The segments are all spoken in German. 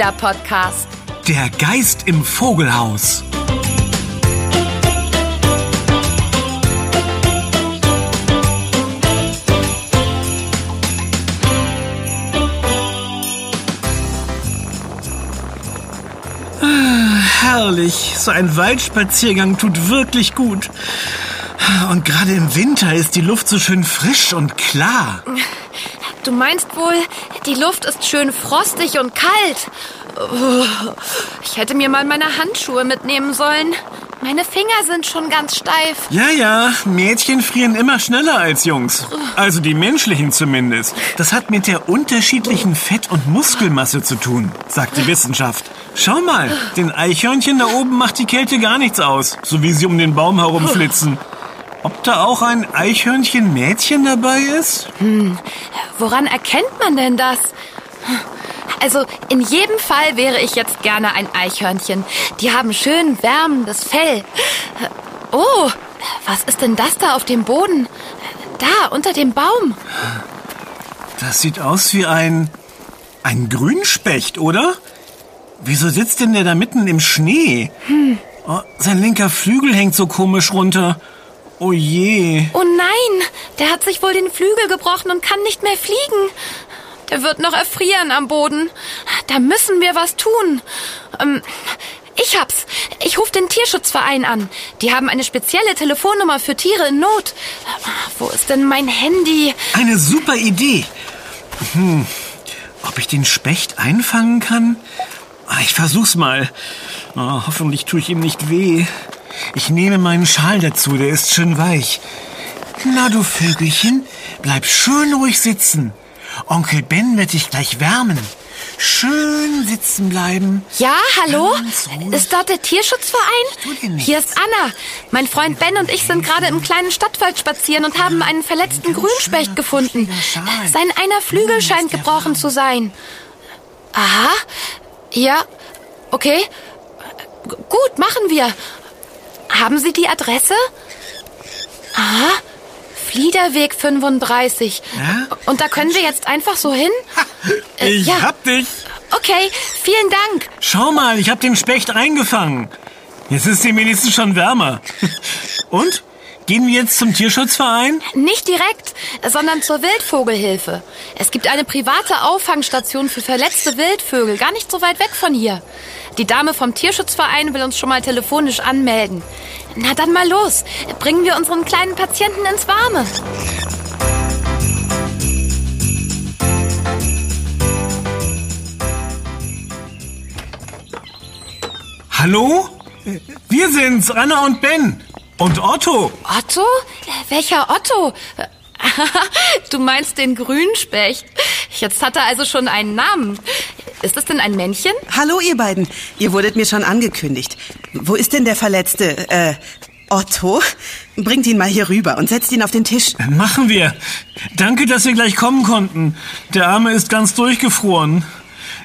Kinderpodcast. Der Geist im Vogelhaus. Ah, herrlich. So ein Waldspaziergang tut wirklich gut. Und gerade im Winter ist die Luft so schön frisch und klar. Du meinst wohl, die Luft ist schön frostig und kalt. Ich hätte mir mal meine Handschuhe mitnehmen sollen. Meine Finger sind schon ganz steif. Ja, ja, Mädchen frieren immer schneller als Jungs. Also die menschlichen zumindest. Das hat mit der unterschiedlichen Fett- und Muskelmasse zu tun, sagt die Wissenschaft. Schau mal, den Eichhörnchen da oben macht die Kälte gar nichts aus, so wie sie um den Baum herumflitzen. Ob da auch ein Eichhörnchen-Mädchen dabei ist? Hm, woran erkennt man denn das? Also in jedem Fall wäre ich jetzt gerne ein Eichhörnchen. Die haben schön wärmendes Fell. Oh, was ist denn das da auf dem Boden? Da, unter dem Baum. Das sieht aus wie ein... ein Grünspecht, oder? Wieso sitzt denn der da mitten im Schnee? Hm. Oh, sein linker Flügel hängt so komisch runter. Oh je. Oh nein, der hat sich wohl den Flügel gebrochen und kann nicht mehr fliegen. Der wird noch erfrieren am Boden. Da müssen wir was tun. Ähm, ich hab's. Ich rufe den Tierschutzverein an. Die haben eine spezielle Telefonnummer für Tiere in Not. Wo ist denn mein Handy? Eine super Idee. Hm, ob ich den Specht einfangen kann? Ah, ich versuch's mal. Oh, hoffentlich tue ich ihm nicht weh. Ich nehme meinen Schal dazu, der ist schön weich. Na, du Vögelchen, bleib schön ruhig sitzen. Onkel Ben wird dich gleich wärmen. Schön sitzen bleiben. Ja, hallo? Ist dort der Tierschutzverein? Hier ist Anna. Mein Freund Ben und ich sind gerade im kleinen Stadtwald spazieren und haben einen verletzten Grünspecht gefunden. Sein einer Flügel scheint gebrochen zu sein. Aha. Ja, okay. Gut, machen wir. Haben Sie die Adresse? Aha. Fliederweg 35. Ja? Und da können wir jetzt einfach so hin? Äh, ich ja. hab dich. Okay, vielen Dank. Schau mal, ich hab den Specht eingefangen. Jetzt ist die wenigstens schon wärmer. Und? Gehen wir jetzt zum Tierschutzverein? Nicht direkt, sondern zur Wildvogelhilfe. Es gibt eine private Auffangstation für verletzte Wildvögel, gar nicht so weit weg von hier. Die Dame vom Tierschutzverein will uns schon mal telefonisch anmelden. Na dann mal los. Bringen wir unseren kleinen Patienten ins Warme. Hallo? Wir sind's, Anna und Ben. Und Otto. Otto? Welcher Otto? Du meinst den Grünspecht. Jetzt hat er also schon einen Namen. Ist das denn ein Männchen? Hallo, ihr beiden. Ihr wurdet mir schon angekündigt. Wo ist denn der Verletzte? Äh, Otto? Bringt ihn mal hier rüber und setzt ihn auf den Tisch. Machen wir. Danke, dass wir gleich kommen konnten. Der Arme ist ganz durchgefroren.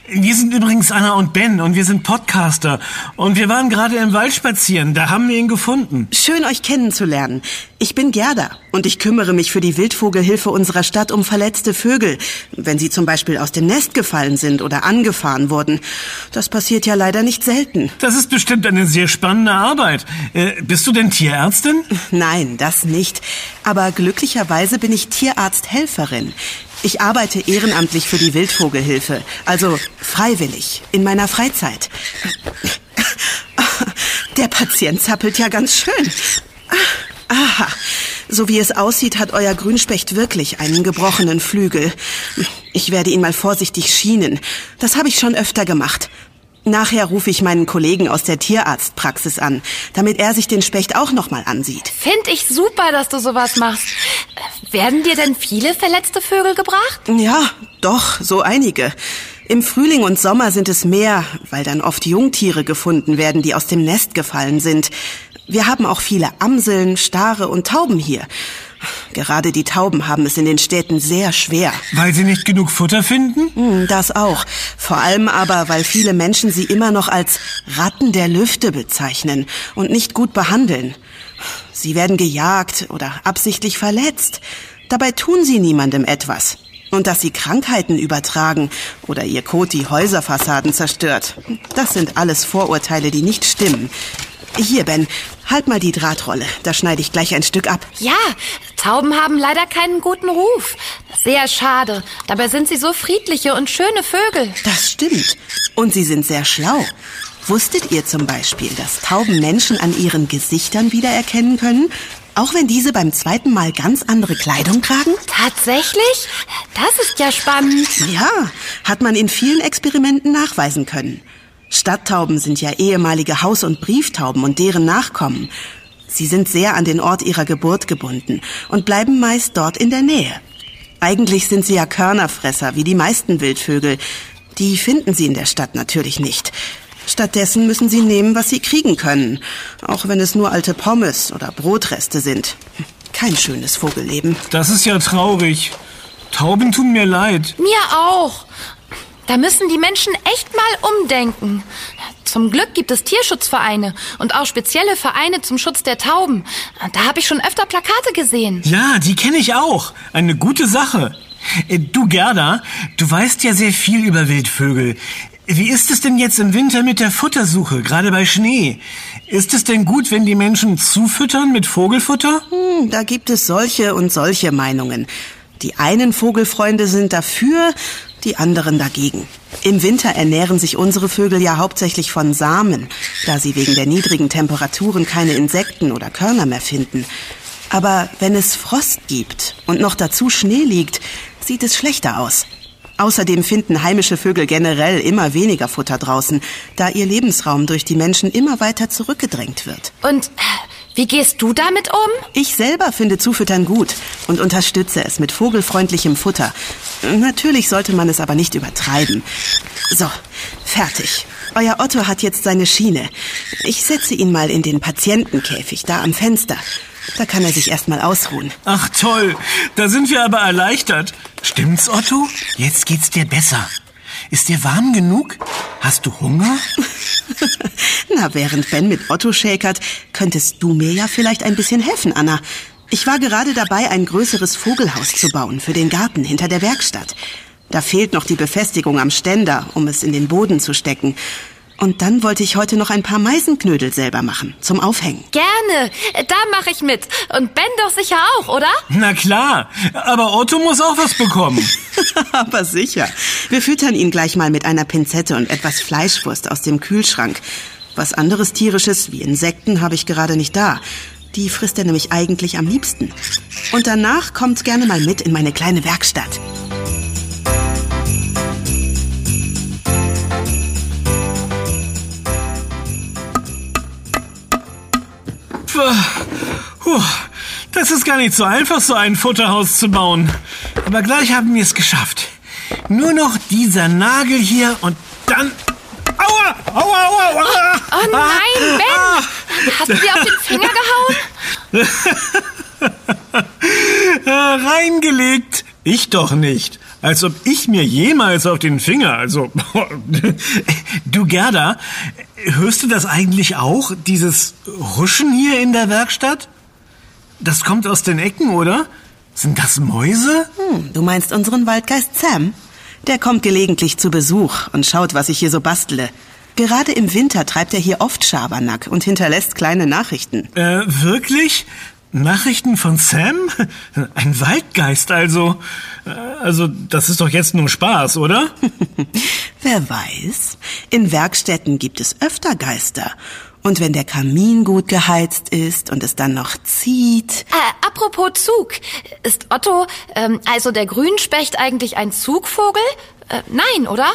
Wir sind übrigens Anna und Ben und wir sind Podcaster. Und wir waren gerade im Wald spazieren. Da haben wir ihn gefunden. Schön, euch kennenzulernen. Ich bin Gerda und ich kümmere mich für die Wildvogelhilfe unserer Stadt um verletzte Vögel, wenn sie zum Beispiel aus dem Nest gefallen sind oder angefahren wurden. Das passiert ja leider nicht selten. Das ist bestimmt eine sehr spannende Arbeit. Äh, bist du denn Tierärztin? Nein, das nicht. Aber glücklicherweise bin ich Tierarzthelferin. Ich arbeite ehrenamtlich für die Wildvogelhilfe, also freiwillig, in meiner Freizeit. Der Patient zappelt ja ganz schön. Aha, so wie es aussieht, hat euer Grünspecht wirklich einen gebrochenen Flügel. Ich werde ihn mal vorsichtig schienen. Das habe ich schon öfter gemacht. Nachher rufe ich meinen Kollegen aus der Tierarztpraxis an, damit er sich den Specht auch noch mal ansieht. Find ich super, dass du sowas machst. Werden dir denn viele verletzte Vögel gebracht? Ja, doch, so einige. Im Frühling und Sommer sind es mehr, weil dann oft Jungtiere gefunden werden, die aus dem Nest gefallen sind. Wir haben auch viele Amseln, Stare und Tauben hier. Gerade die Tauben haben es in den Städten sehr schwer. Weil sie nicht genug Futter finden? Hm, das auch. Vor allem aber, weil viele Menschen sie immer noch als Ratten der Lüfte bezeichnen und nicht gut behandeln. Sie werden gejagt oder absichtlich verletzt. Dabei tun sie niemandem etwas. Und dass sie Krankheiten übertragen oder ihr Kot die Häuserfassaden zerstört. Das sind alles Vorurteile, die nicht stimmen. Hier, Ben, halt mal die Drahtrolle. Da schneide ich gleich ein Stück ab. Ja, Tauben haben leider keinen guten Ruf. Sehr schade. Dabei sind sie so friedliche und schöne Vögel. Das stimmt. Und sie sind sehr schlau. Wusstet ihr zum Beispiel, dass Tauben Menschen an ihren Gesichtern wiedererkennen können? Auch wenn diese beim zweiten Mal ganz andere Kleidung tragen? Tatsächlich? Das ist ja spannend. Ja, hat man in vielen Experimenten nachweisen können. Stadttauben sind ja ehemalige Haus- und Brieftauben und deren Nachkommen. Sie sind sehr an den Ort ihrer Geburt gebunden und bleiben meist dort in der Nähe. Eigentlich sind sie ja Körnerfresser, wie die meisten Wildvögel. Die finden sie in der Stadt natürlich nicht. Stattdessen müssen sie nehmen, was sie kriegen können, auch wenn es nur alte Pommes oder Brotreste sind. Kein schönes Vogelleben. Das ist ja traurig. Tauben tun mir leid. Mir auch. Da müssen die Menschen echt mal umdenken. Zum Glück gibt es Tierschutzvereine und auch spezielle Vereine zum Schutz der Tauben. Da habe ich schon öfter Plakate gesehen. Ja, die kenne ich auch. Eine gute Sache. Äh, du Gerda, du weißt ja sehr viel über Wildvögel. Wie ist es denn jetzt im Winter mit der Futtersuche, gerade bei Schnee? Ist es denn gut, wenn die Menschen zufüttern mit Vogelfutter? Hm, da gibt es solche und solche Meinungen. Die einen Vogelfreunde sind dafür, die anderen dagegen. Im Winter ernähren sich unsere Vögel ja hauptsächlich von Samen, da sie wegen der niedrigen Temperaturen keine Insekten oder Körner mehr finden. Aber wenn es Frost gibt und noch dazu Schnee liegt, sieht es schlechter aus. Außerdem finden heimische Vögel generell immer weniger Futter draußen, da ihr Lebensraum durch die Menschen immer weiter zurückgedrängt wird. Und wie gehst du damit um? Ich selber finde Zufüttern gut und unterstütze es mit vogelfreundlichem Futter. Natürlich sollte man es aber nicht übertreiben. So, fertig. Euer Otto hat jetzt seine Schiene. Ich setze ihn mal in den Patientenkäfig da am Fenster. Da kann er sich erstmal ausruhen. Ach toll, da sind wir aber erleichtert. Stimmt's, Otto? Jetzt geht's dir besser. Ist dir warm genug? Hast du Hunger? Na, während Ben mit Otto shakert, könntest du mir ja vielleicht ein bisschen helfen, Anna. Ich war gerade dabei, ein größeres Vogelhaus zu bauen für den Garten hinter der Werkstatt. Da fehlt noch die Befestigung am Ständer, um es in den Boden zu stecken. Und dann wollte ich heute noch ein paar Meisenknödel selber machen, zum Aufhängen. Gerne, da mache ich mit. Und Ben doch sicher auch, oder? Na klar, aber Otto muss auch was bekommen. aber sicher. Wir füttern ihn gleich mal mit einer Pinzette und etwas Fleischwurst aus dem Kühlschrank. Was anderes tierisches, wie Insekten, habe ich gerade nicht da. Die frisst er nämlich eigentlich am liebsten. Und danach kommt gerne mal mit in meine kleine Werkstatt. Puh, das ist gar nicht so einfach, so ein Futterhaus zu bauen. Aber gleich haben wir es geschafft. Nur noch dieser Nagel hier und dann... Aua! Aua, aua, aua! Oh nein, Ben! Hast du dir auf den Finger gehauen? Reingelegt. Ich doch nicht. Als ob ich mir jemals auf den Finger, also... du Gerda, hörst du das eigentlich auch, dieses Huschen hier in der Werkstatt? Das kommt aus den Ecken, oder? Sind das Mäuse? Hm, du meinst unseren Waldgeist Sam? Der kommt gelegentlich zu Besuch und schaut, was ich hier so bastele. Gerade im Winter treibt er hier oft Schabernack und hinterlässt kleine Nachrichten. Äh, wirklich? Nachrichten von Sam? Ein Waldgeist also. Also, das ist doch jetzt nur Spaß, oder? Wer weiß. In Werkstätten gibt es öfter Geister. Und wenn der Kamin gut geheizt ist und es dann noch zieht. Äh, apropos Zug. Ist Otto, ähm, also der Grünspecht, eigentlich ein Zugvogel? Äh, nein, oder?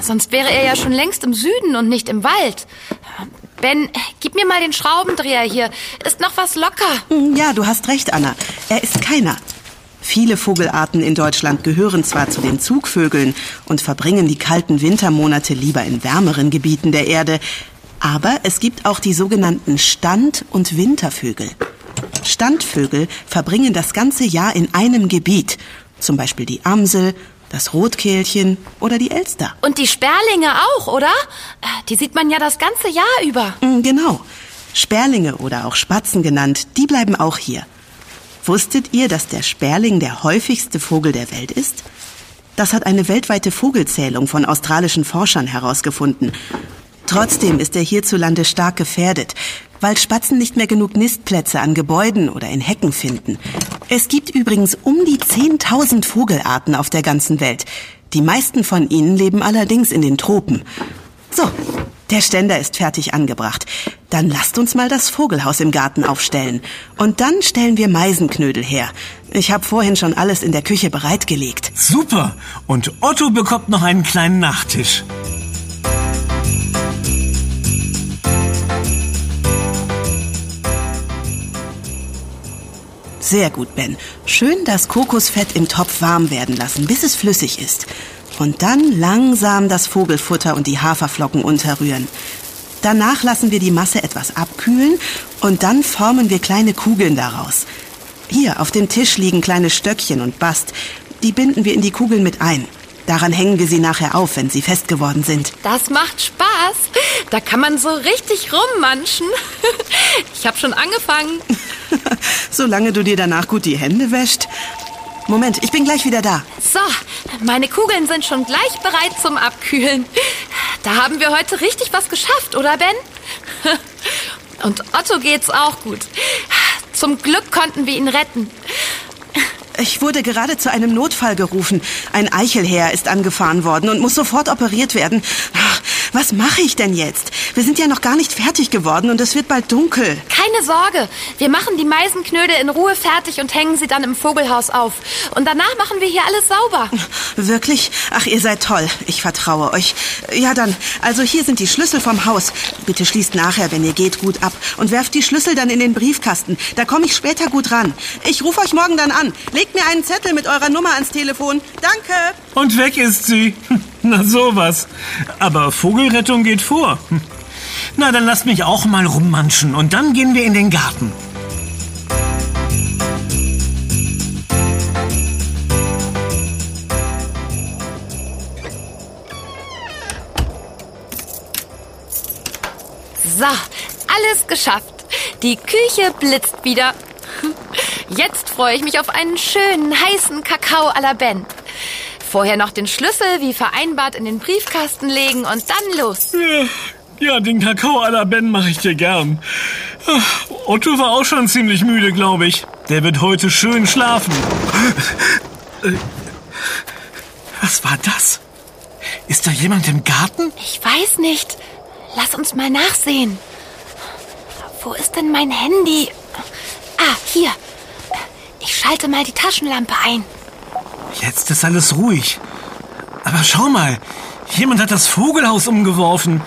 Sonst wäre er ja schon längst im Süden und nicht im Wald. Ben, gib mir mal den Schraubendreher hier. Ist noch was locker? Hm, ja, du hast recht, Anna. Er ist keiner. Viele Vogelarten in Deutschland gehören zwar zu den Zugvögeln und verbringen die kalten Wintermonate lieber in wärmeren Gebieten der Erde, aber es gibt auch die sogenannten Stand- und Wintervögel. Standvögel verbringen das ganze Jahr in einem Gebiet, zum Beispiel die Amsel, das Rotkehlchen oder die Elster. Und die Sperlinge auch, oder? Die sieht man ja das ganze Jahr über. Mm, genau. Sperlinge oder auch Spatzen genannt, die bleiben auch hier. Wusstet ihr, dass der Sperling der häufigste Vogel der Welt ist? Das hat eine weltweite Vogelzählung von australischen Forschern herausgefunden. Trotzdem ist er hierzulande stark gefährdet, weil Spatzen nicht mehr genug Nistplätze an Gebäuden oder in Hecken finden. Es gibt übrigens um die 10.000 Vogelarten auf der ganzen Welt. Die meisten von ihnen leben allerdings in den Tropen. So, der Ständer ist fertig angebracht. Dann lasst uns mal das Vogelhaus im Garten aufstellen. Und dann stellen wir Meisenknödel her. Ich habe vorhin schon alles in der Küche bereitgelegt. Super. Und Otto bekommt noch einen kleinen Nachtisch. Sehr gut, Ben. Schön das Kokosfett im Topf warm werden lassen, bis es flüssig ist. Und dann langsam das Vogelfutter und die Haferflocken unterrühren. Danach lassen wir die Masse etwas abkühlen und dann formen wir kleine Kugeln daraus. Hier auf dem Tisch liegen kleine Stöckchen und Bast. Die binden wir in die Kugeln mit ein. Daran hängen wir sie nachher auf, wenn sie fest geworden sind. Das macht Spaß. Da kann man so richtig rummanschen. Ich habe schon angefangen. Solange du dir danach gut die Hände wäscht. Moment, ich bin gleich wieder da. So, meine Kugeln sind schon gleich bereit zum Abkühlen. Da haben wir heute richtig was geschafft, oder Ben? Und Otto geht's auch gut. Zum Glück konnten wir ihn retten. Ich wurde gerade zu einem Notfall gerufen. Ein Eichelherr ist angefahren worden und muss sofort operiert werden. Was mache ich denn jetzt? Wir sind ja noch gar nicht fertig geworden und es wird bald dunkel. Keine Sorge. Wir machen die Meisenknödel in Ruhe fertig und hängen sie dann im Vogelhaus auf. Und danach machen wir hier alles sauber. Wirklich? Ach, ihr seid toll. Ich vertraue euch. Ja, dann. Also hier sind die Schlüssel vom Haus. Bitte schließt nachher, wenn ihr geht, gut ab. Und werft die Schlüssel dann in den Briefkasten. Da komme ich später gut ran. Ich rufe euch morgen dann an. Legt mir einen Zettel mit eurer Nummer ans Telefon. Danke. Und weg ist sie. Na sowas. Aber Vogelrettung geht vor. Na, dann lasst mich auch mal rummanschen und dann gehen wir in den Garten. So, alles geschafft. Die Küche blitzt wieder. Jetzt freue ich mich auf einen schönen, heißen Kakao à la Ben. Vorher noch den Schlüssel wie vereinbart in den Briefkasten legen und dann los. Ja, den Kakao à la Ben mache ich dir gern. Otto war auch schon ziemlich müde, glaube ich. Der wird heute schön schlafen. Was war das? Ist da jemand im Garten? Ich weiß nicht. Lass uns mal nachsehen. Wo ist denn mein Handy? Ah, hier. Ich schalte mal die Taschenlampe ein. Jetzt ist alles ruhig. Aber schau mal, jemand hat das Vogelhaus umgeworfen.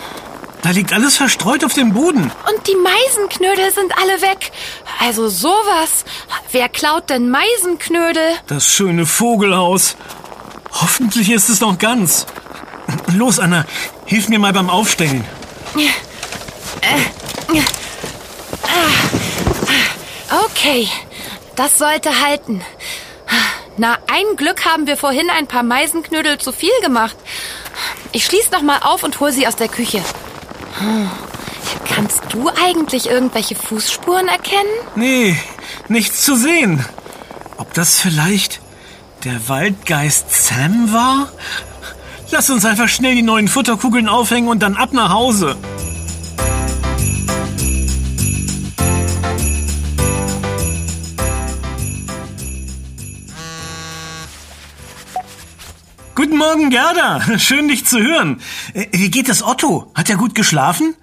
Da liegt alles verstreut auf dem Boden. Und die Meisenknödel sind alle weg. Also sowas. Wer klaut denn Meisenknödel? Das schöne Vogelhaus. Hoffentlich ist es noch ganz. Los, Anna, hilf mir mal beim Aufstellen. Okay, das sollte halten. Ein Glück haben wir vorhin ein paar Meisenknödel zu viel gemacht. Ich schließe noch mal auf und hol sie aus der Küche. Hm. Kannst du eigentlich irgendwelche Fußspuren erkennen? Nee, nichts zu sehen. Ob das vielleicht der Waldgeist Sam war? Lass uns einfach schnell die neuen Futterkugeln aufhängen und dann ab nach Hause. Morgen, Gerda. Schön, dich zu hören. Äh, wie geht es Otto? Hat er gut geschlafen?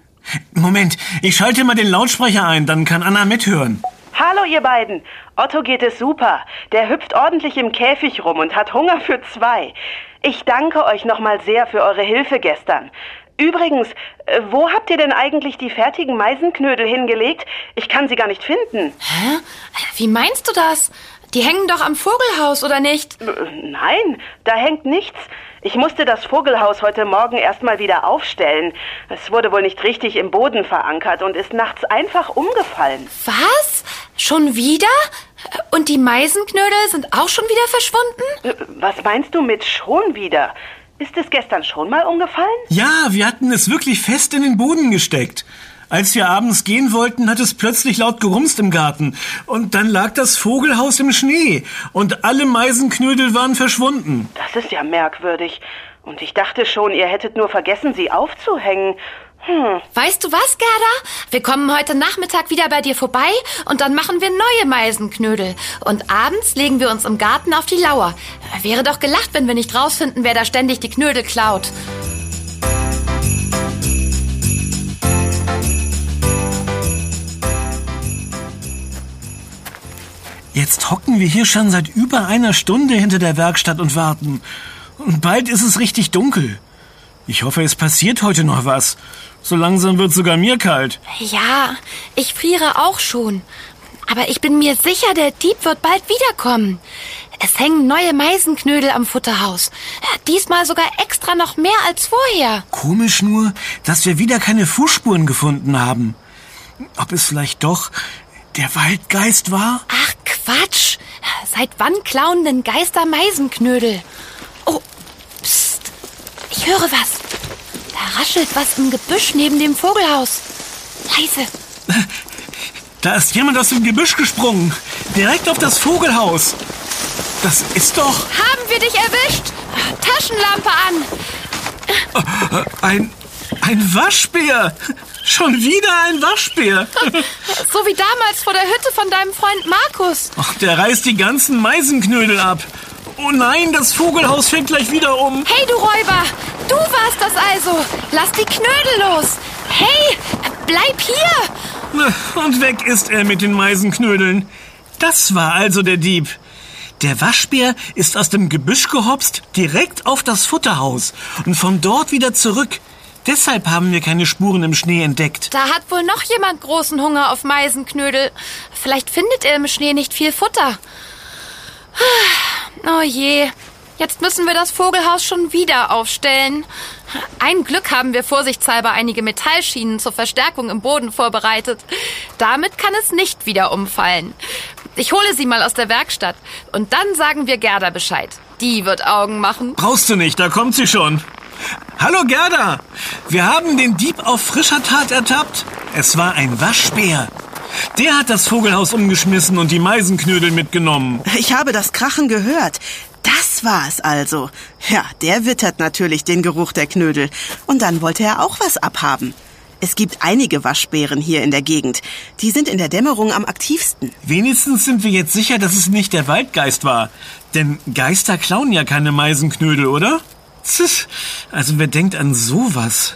Moment, ich schalte mal den Lautsprecher ein, dann kann Anna mithören. Hallo, ihr beiden. Otto geht es super. Der hüpft ordentlich im Käfig rum und hat Hunger für zwei. Ich danke euch nochmal sehr für eure Hilfe gestern. Übrigens, äh, wo habt ihr denn eigentlich die fertigen Meisenknödel hingelegt? Ich kann sie gar nicht finden. Hä? Wie meinst du das? Die hängen doch am Vogelhaus, oder nicht? Äh, nein, da hängt nichts. Ich musste das Vogelhaus heute Morgen erstmal wieder aufstellen. Es wurde wohl nicht richtig im Boden verankert und ist nachts einfach umgefallen. Was? Schon wieder? Und die Meisenknödel sind auch schon wieder verschwunden? Äh, was meinst du mit schon wieder? Ist es gestern schon mal umgefallen? Ja, wir hatten es wirklich fest in den Boden gesteckt. Als wir abends gehen wollten, hat es plötzlich laut gerumst im Garten. Und dann lag das Vogelhaus im Schnee. Und alle Meisenknödel waren verschwunden. Das ist ja merkwürdig. Und ich dachte schon, ihr hättet nur vergessen, sie aufzuhängen. Hm. Weißt du was, Gerda? Wir kommen heute Nachmittag wieder bei dir vorbei und dann machen wir neue Meisenknödel. Und abends legen wir uns im Garten auf die Lauer. Wäre doch gelacht, wenn wir nicht rausfinden, wer da ständig die Knödel klaut. Jetzt hocken wir hier schon seit über einer Stunde hinter der Werkstatt und warten. Und bald ist es richtig dunkel. Ich hoffe, es passiert heute noch was. So langsam wird sogar mir kalt. Ja, ich friere auch schon. Aber ich bin mir sicher, der Dieb wird bald wiederkommen. Es hängen neue Meisenknödel am Futterhaus. Diesmal sogar extra noch mehr als vorher. Komisch nur, dass wir wieder keine Fußspuren gefunden haben. Ob es vielleicht doch der Waldgeist war? Ach Quatsch. Seit wann klauen denn Geister Meisenknödel? Oh, psst. Ich höre was. Da raschelt was im Gebüsch neben dem Vogelhaus. Leise. Da ist jemand aus dem Gebüsch gesprungen. Direkt auf das Vogelhaus. Das ist doch... Haben wir dich erwischt? Taschenlampe an. Ein... ein Waschbär. Schon wieder ein Waschbär. so wie damals vor der Hütte von deinem Freund Markus. Ach, der reißt die ganzen Meisenknödel ab. Oh nein, das Vogelhaus fällt gleich wieder um. Hey, du Räuber! Du warst das also! Lass die Knödel los! Hey, bleib hier! Und weg ist er mit den Meisenknödeln. Das war also der Dieb. Der Waschbär ist aus dem Gebüsch gehopst, direkt auf das Futterhaus und von dort wieder zurück. Deshalb haben wir keine Spuren im Schnee entdeckt. Da hat wohl noch jemand großen Hunger auf Meisenknödel. Vielleicht findet er im Schnee nicht viel Futter. Oh je, jetzt müssen wir das Vogelhaus schon wieder aufstellen. Ein Glück haben wir vorsichtshalber einige Metallschienen zur Verstärkung im Boden vorbereitet. Damit kann es nicht wieder umfallen. Ich hole sie mal aus der Werkstatt und dann sagen wir Gerda Bescheid. Die wird Augen machen. Brauchst du nicht, da kommt sie schon. Hallo Gerda, wir haben den Dieb auf frischer Tat ertappt. Es war ein Waschbär. Der hat das Vogelhaus umgeschmissen und die Meisenknödel mitgenommen. Ich habe das Krachen gehört. Das war es also. Ja, der wittert natürlich den Geruch der Knödel. Und dann wollte er auch was abhaben. Es gibt einige Waschbären hier in der Gegend. Die sind in der Dämmerung am aktivsten. Wenigstens sind wir jetzt sicher, dass es nicht der Waldgeist war. Denn Geister klauen ja keine Meisenknödel, oder? Also wer denkt an sowas?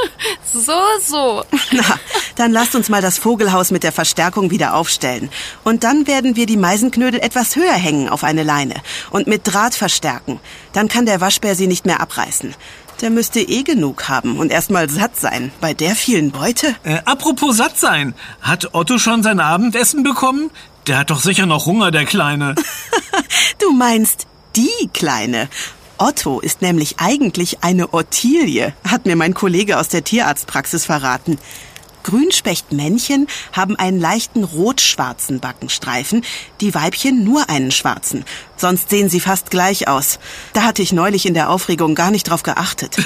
so, so. Na, dann lasst uns mal das Vogelhaus mit der Verstärkung wieder aufstellen. Und dann werden wir die Meisenknödel etwas höher hängen auf eine Leine und mit Draht verstärken. Dann kann der Waschbär sie nicht mehr abreißen. Der müsste eh genug haben und erstmal satt sein bei der vielen Beute. Äh, apropos satt sein. Hat Otto schon sein Abendessen bekommen? Der hat doch sicher noch Hunger, der Kleine. du meinst die Kleine. Otto ist nämlich eigentlich eine Ottilie, hat mir mein Kollege aus der Tierarztpraxis verraten. Grünspechtmännchen haben einen leichten rot-schwarzen Backenstreifen, die Weibchen nur einen schwarzen. Sonst sehen sie fast gleich aus. Da hatte ich neulich in der Aufregung gar nicht drauf geachtet.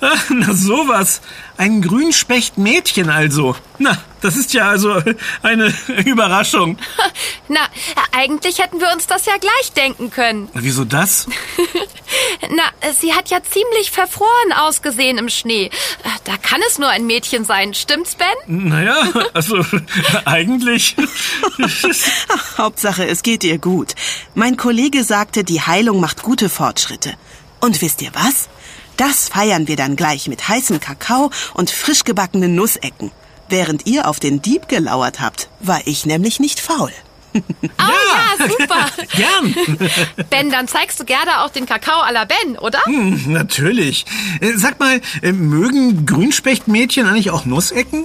Na sowas. Ein Grünspechtmädchen also. Na, das ist ja also eine Überraschung. Na, eigentlich hätten wir uns das ja gleich denken können. Wieso das? Na, sie hat ja ziemlich verfroren ausgesehen im Schnee. Da kann es nur ein Mädchen sein, stimmt's, Ben? Naja, also eigentlich. Ach, Hauptsache, es geht ihr gut. Mein Kollege sagte, die Heilung macht gute Fortschritte. Und wisst ihr was? Das feiern wir dann gleich mit heißem Kakao und frisch gebackenen Nussecken. Während ihr auf den Dieb gelauert habt, war ich nämlich nicht faul. Oh ja, ja super. Gern. Ben, dann zeigst du gerne auch den Kakao à la Ben, oder? Hm, natürlich. Äh, sag mal, äh, mögen Grünspechtmädchen eigentlich auch Nussecken?